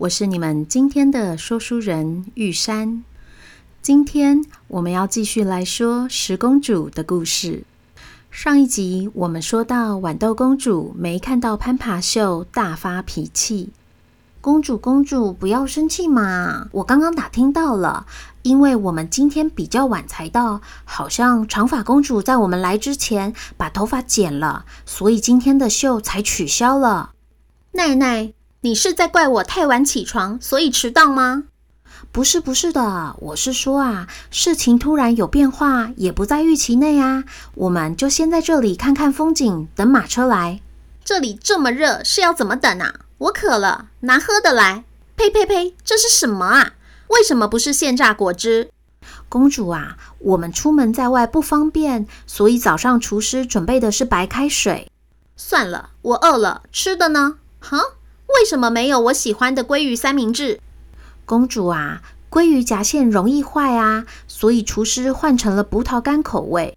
我是你们今天的说书人玉山。今天我们要继续来说十公主的故事。上一集我们说到豌豆公主没看到攀爬秀，大发脾气。公主，公主，不要生气嘛！我刚刚打听到了，因为我们今天比较晚才到，好像长发公主在我们来之前把头发剪了，所以今天的秀才取消了。奈奈，你是在怪我太晚起床，所以迟到吗？不是，不是的，我是说啊，事情突然有变化，也不在预期内啊。我们就先在这里看看风景，等马车来。这里这么热，是要怎么等啊？我渴了，拿喝的来。呸呸呸，这是什么啊？为什么不是现榨果汁？公主啊，我们出门在外不方便，所以早上厨师准备的是白开水。算了，我饿了。吃的呢？哈？为什么没有我喜欢的鲑鱼三明治？公主啊，鲑鱼夹馅容易坏啊，所以厨师换成了葡萄干口味。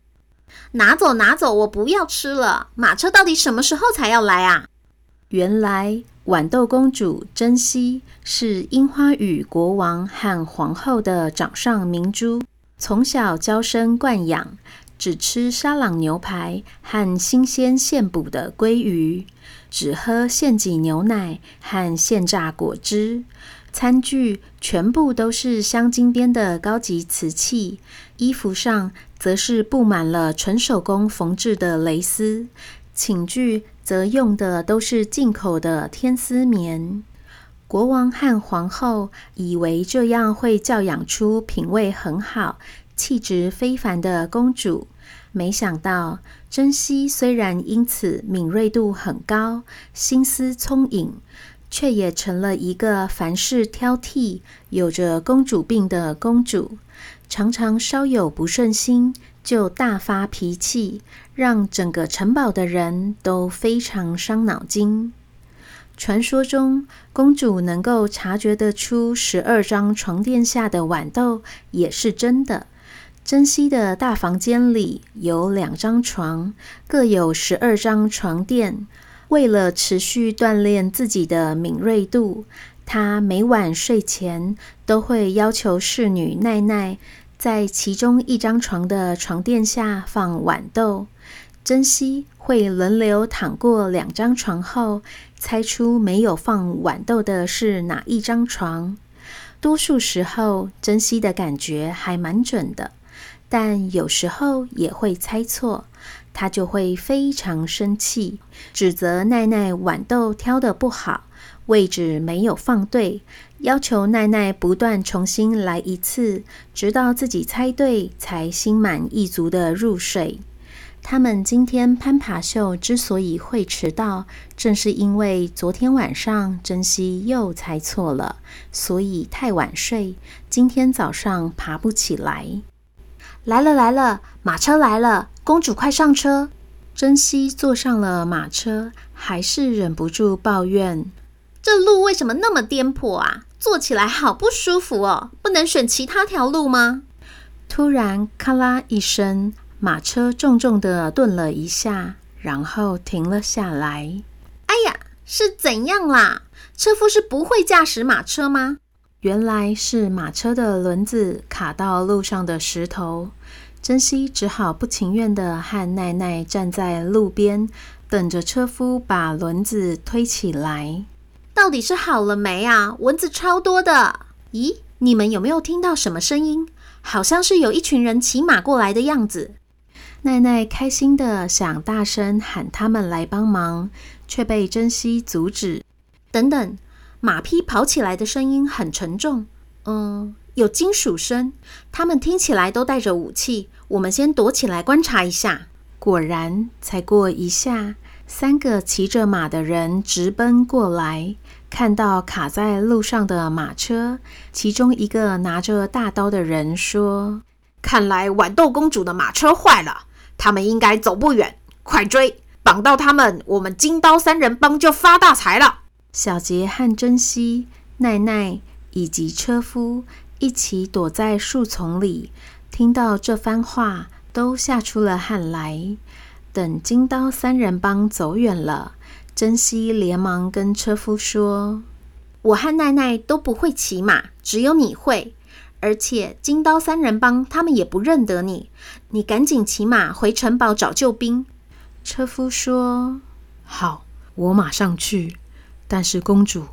拿走，拿走，我不要吃了。马车到底什么时候才要来啊？原来豌豆公主珍稀是樱花雨国王和皇后的掌上明珠，从小娇生惯养，只吃沙朗牛排和新鲜现捕的鲑鱼，只喝现挤牛奶和现榨果汁，餐具全部都是镶金边的高级瓷器，衣服上则是布满了纯手工缝制的蕾丝。寝具则用的都是进口的天丝棉。国王和皇后以为这样会教养出品味很好、气质非凡的公主，没想到珍惜虽然因此敏锐度很高、心思聪颖，却也成了一个凡事挑剔、有着公主病的公主，常常稍有不顺心，就大发脾气，让整个城堡的人都非常伤脑筋。传说中，公主能够察觉得出十二张床垫下的豌豆，也是真的。珍惜的大房间里有两张床，各有十二张床垫。为了持续锻炼自己的敏锐度，他每晚睡前都会要求侍女奈奈。在其中一张床的床垫下放豌豆，珍惜会轮流躺过两张床后，猜出没有放豌豆的是哪一张床。多数时候，珍惜的感觉还蛮准的，但有时候也会猜错，他就会非常生气，指责奈奈豌豆挑的不好，位置没有放对。要求奈奈不断重新来一次，直到自己猜对，才心满意足的入睡。他们今天攀爬秀之所以会迟到，正是因为昨天晚上珍惜又猜错了，所以太晚睡，今天早上爬不起来。来了来了，马车来了，公主快上车！珍惜坐上了马车，还是忍不住抱怨：这路为什么那么颠簸啊？坐起来好不舒服哦，不能选其他条路吗？突然，咔啦一声，马车重重地顿了一下，然后停了下来。哎呀，是怎样啦？车夫是不会驾驶马车吗？原来是马车的轮子卡到路上的石头，珍惜只好不情愿地和奈奈站在路边，等着车夫把轮子推起来。到底是好了没啊？蚊子超多的。咦，你们有没有听到什么声音？好像是有一群人骑马过来的样子。奈奈开心的想大声喊他们来帮忙，却被珍惜阻止。等等，马匹跑起来的声音很沉重。嗯，有金属声。他们听起来都带着武器。我们先躲起来观察一下。果然，才过一下。三个骑着马的人直奔过来，看到卡在路上的马车，其中一个拿着大刀的人说：“看来豌豆公主的马车坏了，他们应该走不远，快追！绑到他们，我们金刀三人帮就发大财了。”小杰和珍惜、奈奈以及车夫一起躲在树丛里，听到这番话，都吓出了汗来。等金刀三人帮走远了，珍惜连忙跟车夫说：“我和奈奈都不会骑马，只有你会。而且金刀三人帮他们也不认得你，你赶紧骑马回城堡找救兵。”车夫说：“好，我马上去。但是公主，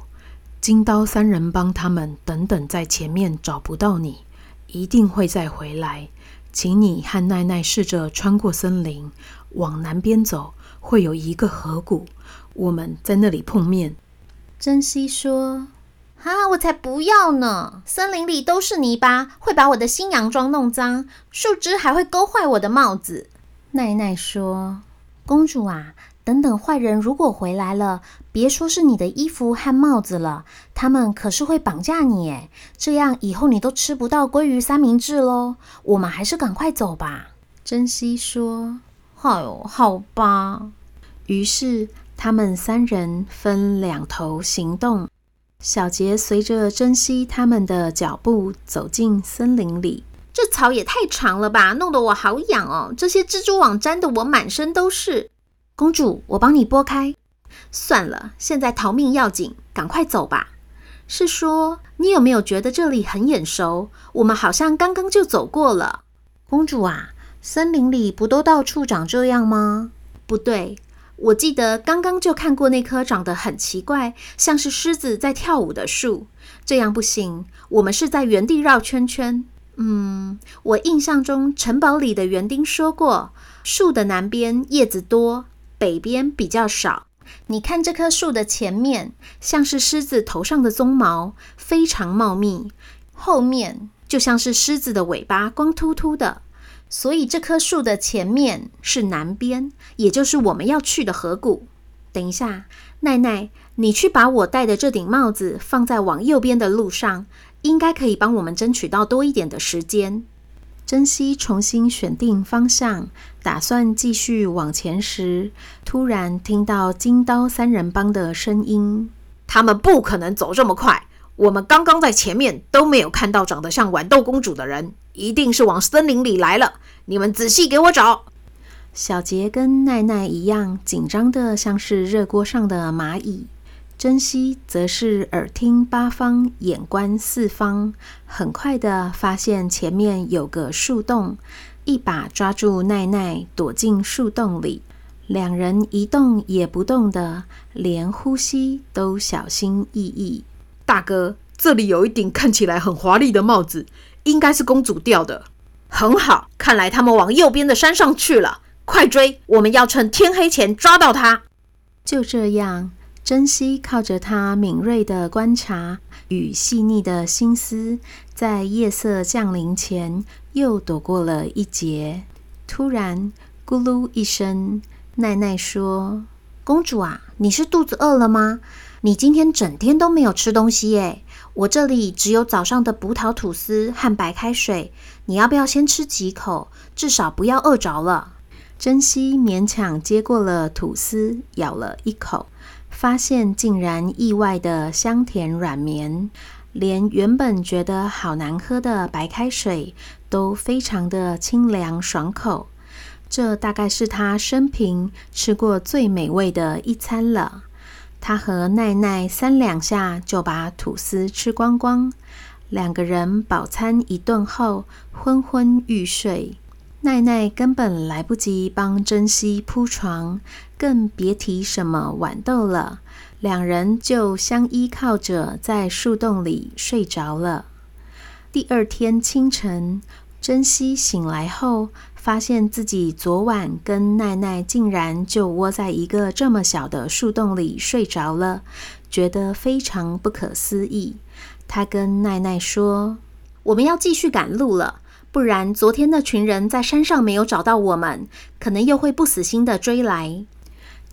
金刀三人帮他们等等在前面找不到你，一定会再回来。请你和奈奈试着穿过森林。”往南边走，会有一个河谷，我们在那里碰面。珍惜说：“啊，我才不要呢！森林里都是泥巴，会把我的新洋装弄脏，树枝还会勾坏我的帽子。”奈奈说：“公主啊，等等，坏人如果回来了，别说是你的衣服和帽子了，他们可是会绑架你诶，这样以后你都吃不到鲑鱼三明治喽。我们还是赶快走吧。”珍惜说。哎呦，好吧。于是他们三人分两头行动。小杰随着珍惜他们的脚步走进森林里。这草也太长了吧，弄得我好痒哦！这些蜘蛛网粘得我满身都是。公主，我帮你拨开。算了，现在逃命要紧，赶快走吧。是说，你有没有觉得这里很眼熟？我们好像刚刚就走过了。公主啊。森林里不都到处长这样吗？不对，我记得刚刚就看过那棵长得很奇怪，像是狮子在跳舞的树。这样不行，我们是在原地绕圈圈。嗯，我印象中城堡里的园丁说过，树的南边叶子多，北边比较少。你看这棵树的前面，像是狮子头上的鬃毛，非常茂密；后面就像是狮子的尾巴，光秃秃的。所以这棵树的前面是南边，也就是我们要去的河谷。等一下，奈奈，你去把我戴的这顶帽子放在往右边的路上，应该可以帮我们争取到多一点的时间。珍惜重新选定方向，打算继续往前时，突然听到金刀三人帮的声音：“他们不可能走这么快。”我们刚刚在前面都没有看到长得像豌豆公主的人，一定是往森林里来了。你们仔细给我找。小杰跟奈奈一样紧张的像是热锅上的蚂蚁，珍惜则是耳听八方，眼观四方，很快的发现前面有个树洞，一把抓住奈奈，躲进树洞里。两人一动也不动的，连呼吸都小心翼翼。大哥，这里有一顶看起来很华丽的帽子，应该是公主掉的。很好，看来他们往右边的山上去了。快追，我们要趁天黑前抓到他。就这样，珍惜靠着他敏锐的观察与细腻的心思，在夜色降临前又躲过了一劫。突然，咕噜一声，奈奈说：“公主啊，你是肚子饿了吗？”你今天整天都没有吃东西耶，我这里只有早上的葡萄吐司和白开水，你要不要先吃几口？至少不要饿着了。珍惜勉强接过了吐司，咬了一口，发现竟然意外的香甜软绵，连原本觉得好难喝的白开水都非常的清凉爽口。这大概是他生平吃过最美味的一餐了。他和奈奈三两下就把吐司吃光光，两个人饱餐一顿后昏昏欲睡。奈奈根本来不及帮珍惜铺床，更别提什么豌豆了。两人就相依靠着在树洞里睡着了。第二天清晨，珍惜醒来后，发现自己昨晚跟奈奈竟然就窝在一个这么小的树洞里睡着了，觉得非常不可思议。他跟奈奈说：“我们要继续赶路了，不然昨天那群人在山上没有找到我们，可能又会不死心的追来。”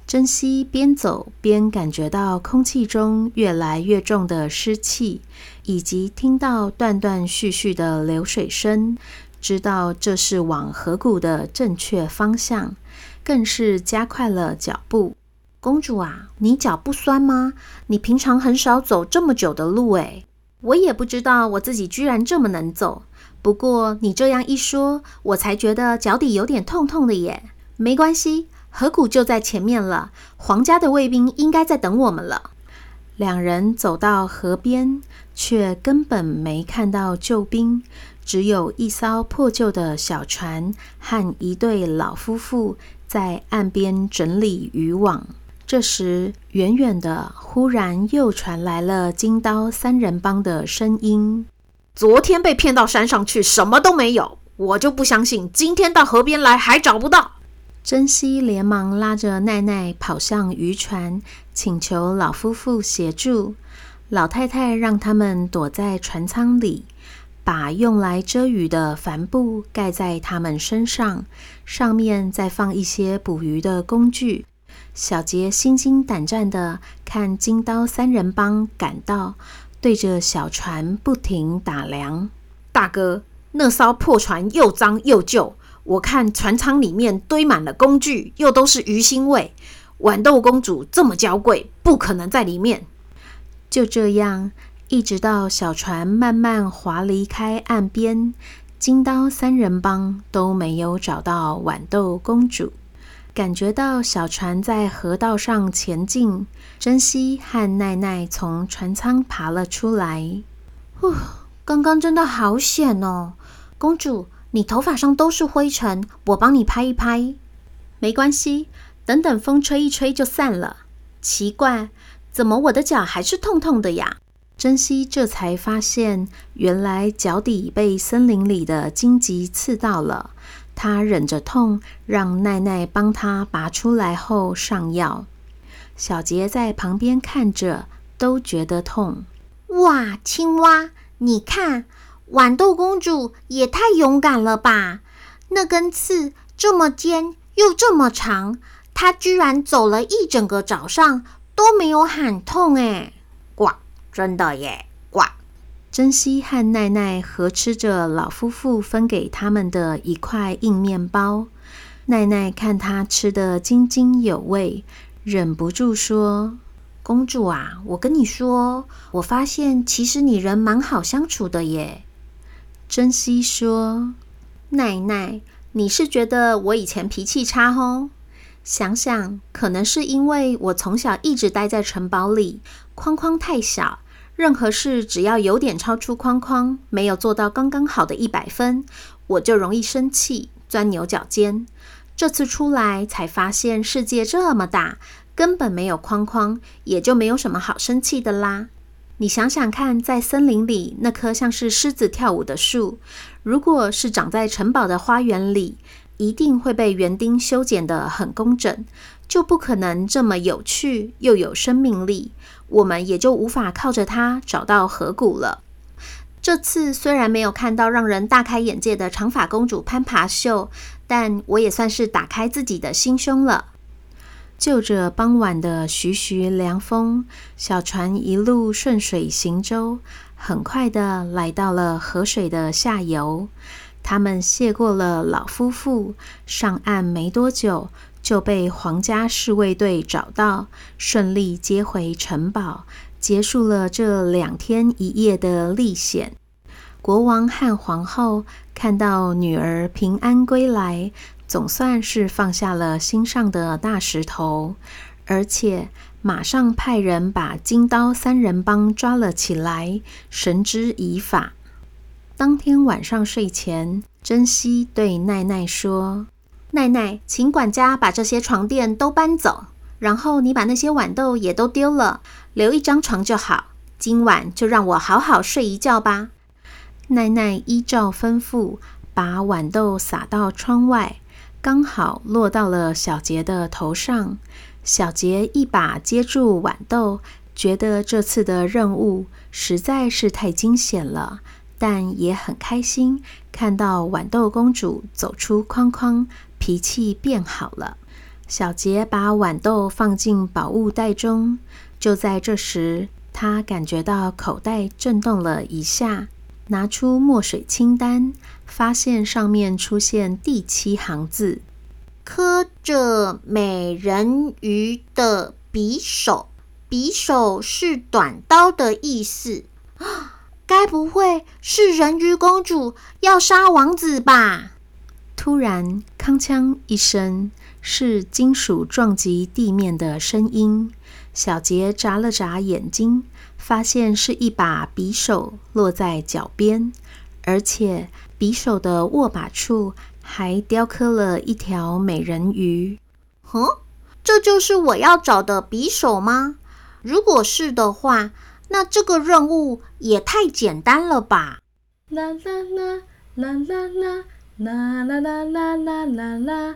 珍惜边走边感觉到空气中越来越重的湿气，以及听到断断续续的流水声，知道这是往河谷的正确方向，更是加快了脚步。公主啊，你脚不酸吗？你平常很少走这么久的路诶。我也不知道我自己居然这么能走，不过你这样一说，我才觉得脚底有点痛痛的耶。没关系。河谷就在前面了，皇家的卫兵应该在等我们了。两人走到河边，却根本没看到救兵，只有一艘破旧的小船和一对老夫妇在岸边整理渔网。这时，远远的忽然又传来了金刀三人帮的声音：“昨天被骗到山上去，什么都没有，我就不相信今天到河边来还找不到。”珍惜连忙拉着奈奈跑向渔船，请求老夫妇协助。老太太让他们躲在船舱里，把用来遮雨的帆布盖在他们身上，上面再放一些捕鱼的工具。小杰心惊胆战地看金刀三人帮赶到，对着小船不停打量。大哥，那艘破船又脏又旧。我看船舱里面堆满了工具，又都是鱼腥味。豌豆公主这么娇贵，不可能在里面。就这样，一直到小船慢慢划离开岸边，金刀三人帮都没有找到豌豆公主。感觉到小船在河道上前进，珍惜和奈奈从船舱爬了出来。呼，刚刚真的好险哦，公主。你头发上都是灰尘，我帮你拍一拍。没关系，等等风吹一吹就散了。奇怪，怎么我的脚还是痛痛的呀？珍惜这才发现，原来脚底被森林里的荆棘刺到了。她忍着痛，让奈奈帮她拔出来后上药。小杰在旁边看着，都觉得痛。哇，青蛙，你看。豌豆公主也太勇敢了吧！那根刺这么尖又这么长，她居然走了一整个早上都没有喊痛诶！呱，真的耶！呱。珍惜和奈奈合吃着老夫妇分给他们的一块硬面包。奈奈看他吃得津津有味，忍不住说：“公主啊，我跟你说，我发现其实你人蛮好相处的耶。”珍惜说：“奈奈，你是觉得我以前脾气差吼？想想，可能是因为我从小一直待在城堡里，框框太小，任何事只要有点超出框框，没有做到刚刚好的一百分，我就容易生气，钻牛角尖。这次出来才发现世界这么大，根本没有框框，也就没有什么好生气的啦。”你想想看，在森林里那棵像是狮子跳舞的树，如果是长在城堡的花园里，一定会被园丁修剪得很工整，就不可能这么有趣又有生命力。我们也就无法靠着它找到河谷了。这次虽然没有看到让人大开眼界的长发公主攀爬秀，但我也算是打开自己的心胸了。就着傍晚的徐徐凉风，小船一路顺水行舟，很快的来到了河水的下游。他们谢过了老夫妇，上岸没多久就被皇家侍卫队找到，顺利接回城堡，结束了这两天一夜的历险。国王和皇后看到女儿平安归来。总算是放下了心上的大石头，而且马上派人把金刀三人帮抓了起来，绳之以法。当天晚上睡前，珍惜对奈奈说：“奈奈，请管家把这些床垫都搬走，然后你把那些豌豆也都丢了，留一张床就好。今晚就让我好好睡一觉吧。”奈奈依照吩咐，把豌豆撒到窗外。刚好落到了小杰的头上，小杰一把接住豌豆，觉得这次的任务实在是太惊险了，但也很开心，看到豌豆公主走出框框，脾气变好了。小杰把豌豆放进宝物袋中，就在这时，他感觉到口袋震动了一下，拿出墨水清单，发现上面出现第七行字：“刻着美人鱼的匕首，匕首是短刀的意思。该不会是人鱼公主要杀王子吧？”突然，铿锵一声。是金属撞击地面的声音。小杰眨了眨眼睛，发现是一把匕首落在脚边，而且匕首的握把处还雕刻了一条美人鱼。哼，这就是我要找的匕首吗？如果是的话，那这个任务也太简单了吧！啦啦啦啦啦啦啦啦啦啦啦啦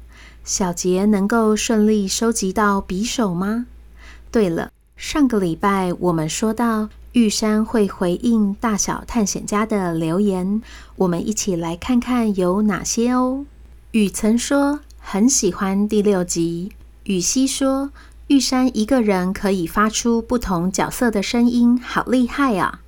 小杰能够顺利收集到匕首吗？对了，上个礼拜我们说到玉山会回应大小探险家的留言，我们一起来看看有哪些哦。雨曾说很喜欢第六集。雨熙说玉山一个人可以发出不同角色的声音，好厉害啊！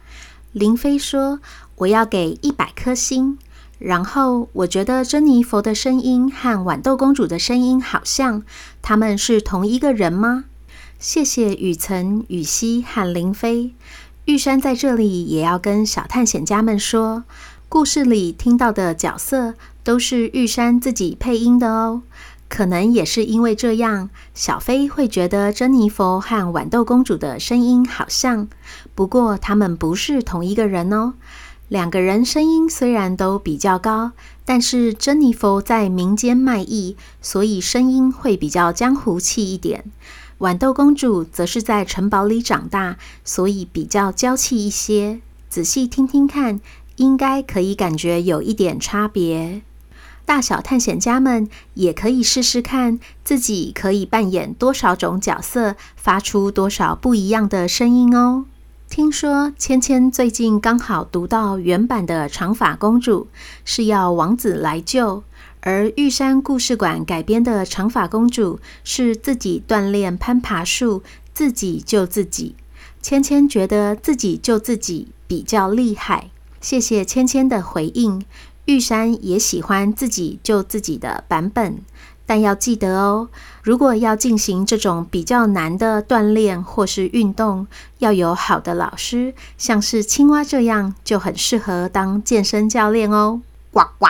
林飞说我要给一百颗星。然后我觉得珍妮佛的声音和豌豆公主的声音好像，他们是同一个人吗？谢谢雨岑、雨熙和林飞。玉山在这里也要跟小探险家们说，故事里听到的角色都是玉山自己配音的哦。可能也是因为这样，小飞会觉得珍妮佛和豌豆公主的声音好像，不过他们不是同一个人哦。两个人声音虽然都比较高，但是珍妮佛在民间卖艺，所以声音会比较江湖气一点。豌豆公主则是在城堡里长大，所以比较娇气一些。仔细听听看，应该可以感觉有一点差别。大小探险家们也可以试试看，自己可以扮演多少种角色，发出多少不一样的声音哦。听说芊芊最近刚好读到原版的长发公主是要王子来救，而玉山故事馆改编的长发公主是自己锻炼攀爬术，自己救自己。芊芊觉得自己救自己比较厉害。谢谢芊芊的回应，玉山也喜欢自己救自己的版本。但要记得哦，如果要进行这种比较难的锻炼或是运动，要有好的老师，像是青蛙这样就很适合当健身教练哦。呱呱！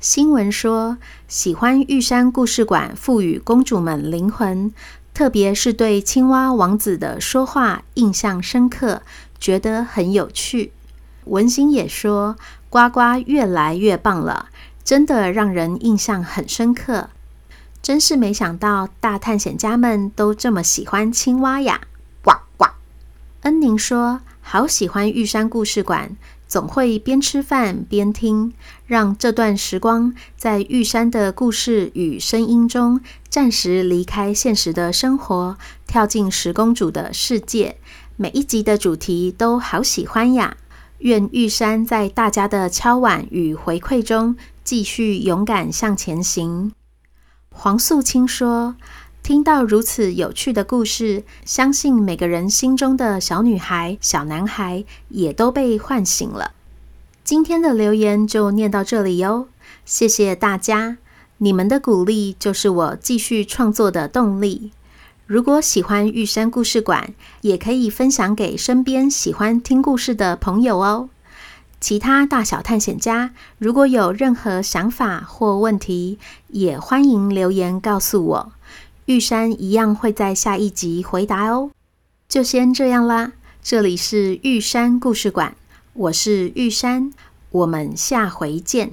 新闻说，喜欢玉山故事馆赋予公主们灵魂，特别是对青蛙王子的说话印象深刻，觉得很有趣。文心也说，呱呱越来越棒了，真的让人印象很深刻。真是没想到，大探险家们都这么喜欢青蛙呀！呱呱。恩宁说：“好喜欢玉山故事馆，总会边吃饭边听，让这段时光在玉山的故事与声音中暂时离开现实的生活，跳进十公主的世界。每一集的主题都好喜欢呀！愿玉山在大家的敲碗与回馈中，继续勇敢向前行。”黄素清说：“听到如此有趣的故事，相信每个人心中的小女孩、小男孩也都被唤醒了。”今天的留言就念到这里哟，谢谢大家，你们的鼓励就是我继续创作的动力。如果喜欢玉山故事馆，也可以分享给身边喜欢听故事的朋友哦。其他大小探险家，如果有任何想法或问题，也欢迎留言告诉我。玉山一样会在下一集回答哦。就先这样啦，这里是玉山故事馆，我是玉山，我们下回见。